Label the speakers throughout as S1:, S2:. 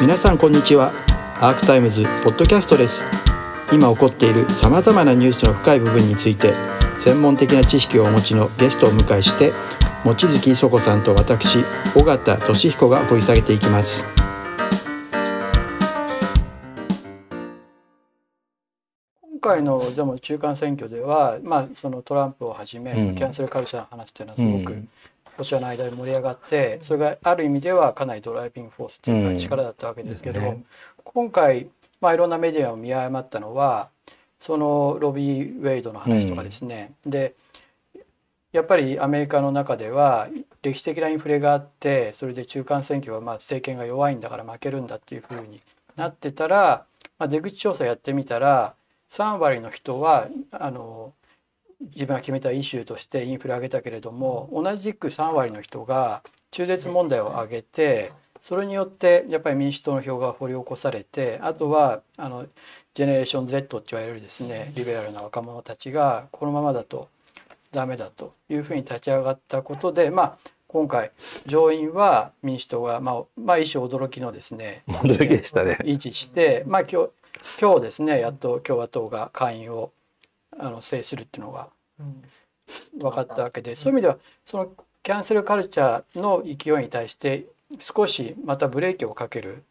S1: 皆さんこんにちは。アークタイムズポッドキャストです。今起こっているさまざまなニュースの深い部分について専門的な知識をお持ちのゲストを迎えして望月磯子さんと私尾形俊彦が掘り下げていきます。今回のでも中間選挙では、まあ、そのトランプをはじめ、そのキャンセルカルチャーの話っていうのはすごく、うん。ロシアの間で盛り上がってそれがある意味ではかなりドライビングフォースというか力だったわけですけど、うんね、今回、まあ、いろんなメディアを見誤ったのはそのロビー・ウェイドの話とかですね、うん、でやっぱりアメリカの中では歴史的なインフレがあってそれで中間選挙はまあ政権が弱いんだから負けるんだっていうふうになってたら、まあ、出口調査やってみたら3割の人はあの自分が決めたイシューとしてインフレ上げたけれども同じく3割の人が中絶問題を挙げてそれによってやっぱり民主党の票が掘り起こされてあとはあのジェネレーション Z って言われるですねリベラルな若者たちがこのままだとダメだというふうに立ち上がったことでまあ今回上院は民主党がまあまあ一種驚きのですね
S2: 驚きでしたね。
S1: 維持してまあ今日今日ですねやっと共和党が下院をあの制するっていうのが分かったわけでそういう意味ではそのキャンセルカルチャーの勢いに対して少しまたブレーキをかける。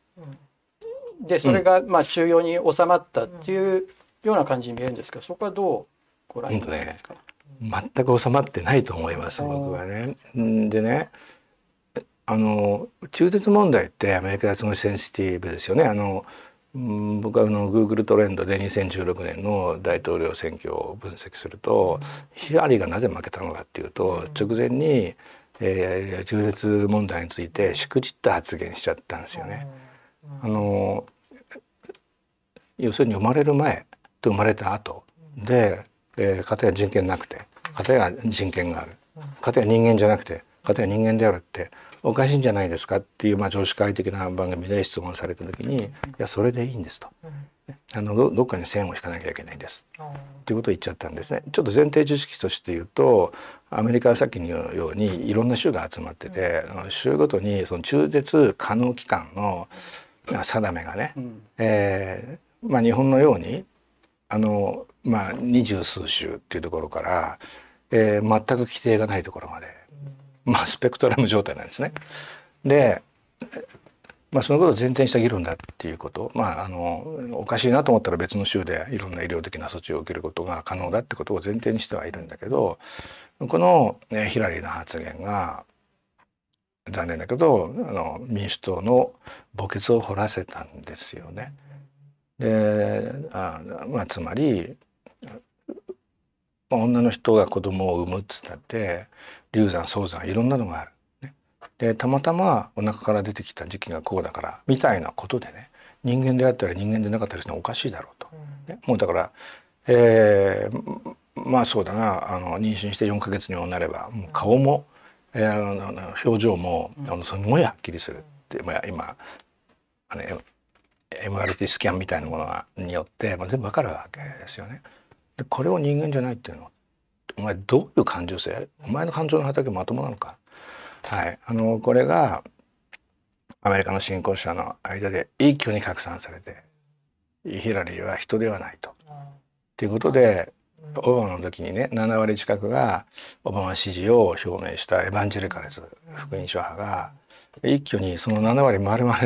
S1: でそれがまあ中庸に収まったっていうような感じに見えるんですけどそこはどうご覧になってますか、
S2: ね、全く収まってないと思います僕はね。でねあの中絶問題ってアメリカはすごいセンシティブですよね。あの僕はあの Google トレンドで2016年の大統領選挙を分析すると、ヒラリーがなぜ負けたのかっていうと、直前に、えー、中絶問題についてしくじった発言しちゃったんですよね。あの要するに生まれる前と生まれた後で、えー、家庭は人権なくて家庭は人権がある家庭は人間じゃなくて家庭は人間であるっておかしいんじゃないですかっていう、まあ、常識会的な番組で質問された時に「いやそれでいいんです」と。あのどっかに線を引かなきゃいけないんです。ということを言っちゃったんですね。ちょっと前提知識として言うとアメリカはさっきのようにいろんな州が集まってて、うん、州ごとにその中絶可能期間の定めがね、うん、えー、まあ、日本のようにあの、まあ、二十数州っていうところから、えー、全く規定がないところまでまあ、スペクトラム状態なんですね。で、まあ、そのことを前提にした議論だっていうこと、まあ、あのおかしいなと思ったら別の州でいろんな医療的な措置を受けることが可能だってことを前提にしてはいるんだけどこの、ヒラリーの発言が残念だけどあの民主党の墓穴を掘らせたんですよね。であまあ、つまり女の人が子供を産むっつったって流産早産いろんなのがある。ね、でたまたまお腹から出てきた時期がこうだからみたいなことでね人間であったり人間でなかったりするのはおかしいだろうと。ね、もうだから、えー、まあそうだなあの妊娠して4ヶ月にもなればもう顔も、えー、表情もあのすごいはっきりするって、まあ、今あの MRT スキャンみたいなものがによって、まあ、全部わかるわけですよね。でこれを人間じゃないっていうのお前どういう感情性？お前の感情の畑まともなのか？はいあのこれがアメリカの信仰者の間で一挙に拡散されてヒラリーは人ではないと。ということでオバマの時にね7割近くがオバマ支持を表明したエヴァンジェリカルズ福音書派が一挙にその7割丸々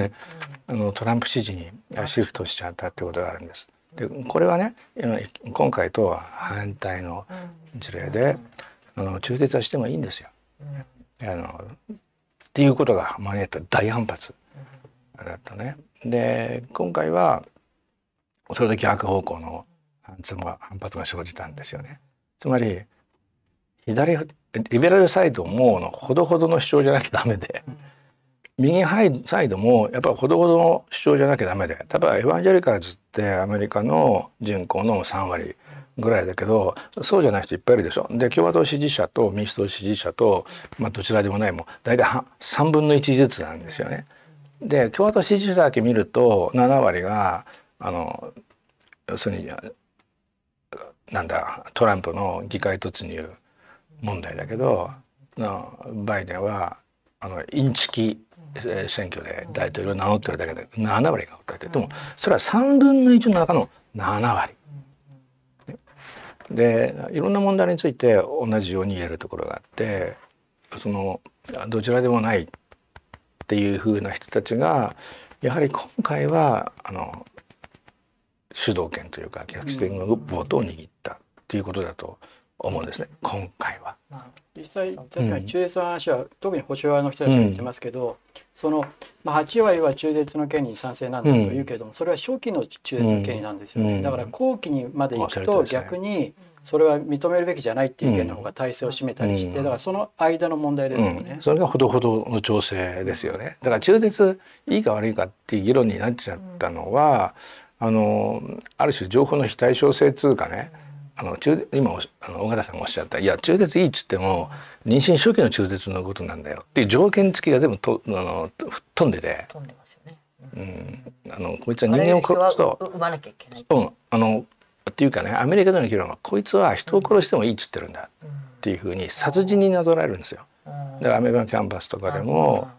S2: あのトランプ支持にシフトしちゃったってことがあるんです。でこれはね今回とは反対の事例で、あの中絶はしてもいいんですよ。あのっていうことが招いた大反発だったね。で今回はそれで逆方向の反発が生じたんですよね。つまり左リベラルサイドものほどほどの主張じゃなきゃダメで、右サイドもやっぱりほどほどの主張じゃなきゃダメで例えばエヴァンジェリカルズってアメリカの人口の3割ぐらいだけどそうじゃない人いっぱいいるでしょ。で共和党支持者と民主党支持者と、まあ、どちらでもないもう大体3分の1ずつなんですよね。で共和党支持者だけ見ると7割があの要するになんだトランプの議会突入問題だけどバイデンはあのインチキ選挙で大統領を名乗ってるだけで7割が訴えてでもそれは3分の1の中の7割。でいろんな問題について同じように言えるところがあってそのどちらでもないっていうふうな人たちがやはり今回はあの主導権というか逆転のボートを握ったっていうことだと思うんですね。今回は。
S1: 実際確かに中絶の話は、うん、特に保守派の人たちが言ってますけど、うん、その、まあ、8割は中絶の権利に賛成なんだというけども、うん、それは初期の中絶の権利なんですよね、だから後期にまで行くと逆にそれは認めるべきじゃないっていう意見の方が体制を占めたりして、だからその間の問題ですよね、
S2: それがほどほどの調整ですよね。だから中絶いいか悪いかっていう議論になっちゃったのは、あのある種情報の非対称性通かね、あの中今あの尾形さんがおっしゃったいや中絶いいっつっても妊娠初期の中絶のことなんだよっていう条件付きが全部とあの飛んでて。飛んでますよね。うん、あのこいつは人間を殺すと
S3: 産まなきゃいけない。
S2: うん、あのっていうかねアメリカでの議論はこいつは人を殺してもいいっつってるんだっていうふうに殺人になぞらえるんですよ。だからアメリカのキャンパスとかでも。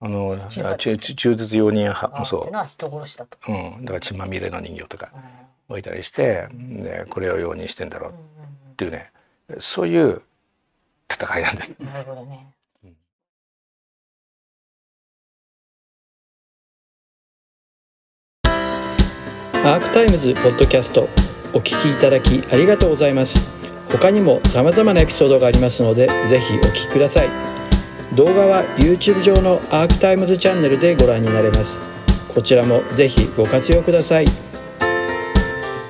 S2: あの中中絶容認派もそう。うん、だから血まみれの人形とか。置いたりして、でこれを容認してんだろうっていうねそういう戦いなんです。
S3: なるほどね。
S1: アークタイムズポッドキャストお聞きいただきありがとうございます。他にも様々なエピソードがありますのでぜひお聞きください。動画は YouTube 上のアークタイムズチャンネルでご覧になれます。こちらもぜひご活用ください。